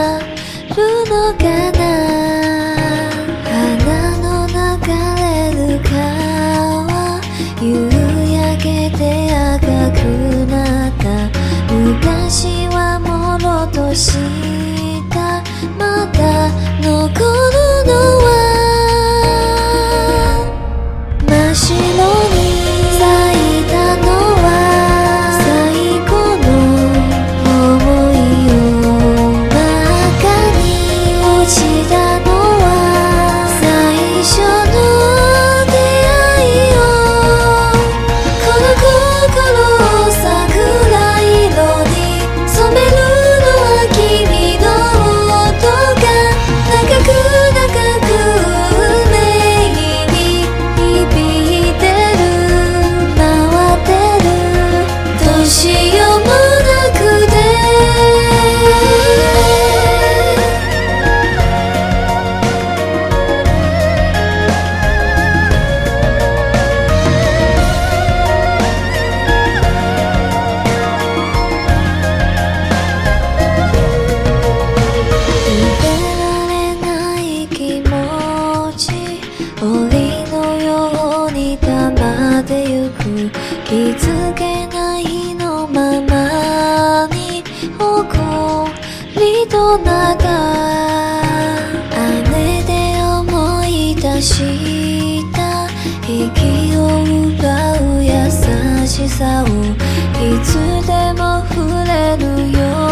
るのかな？花の流れる川夕焼けて赤くなった。昔はもろとし檻のように溜まってゆく気づけないのままに誇りとなった雨で思い出した息を奪う優しさをいつでも触れるよ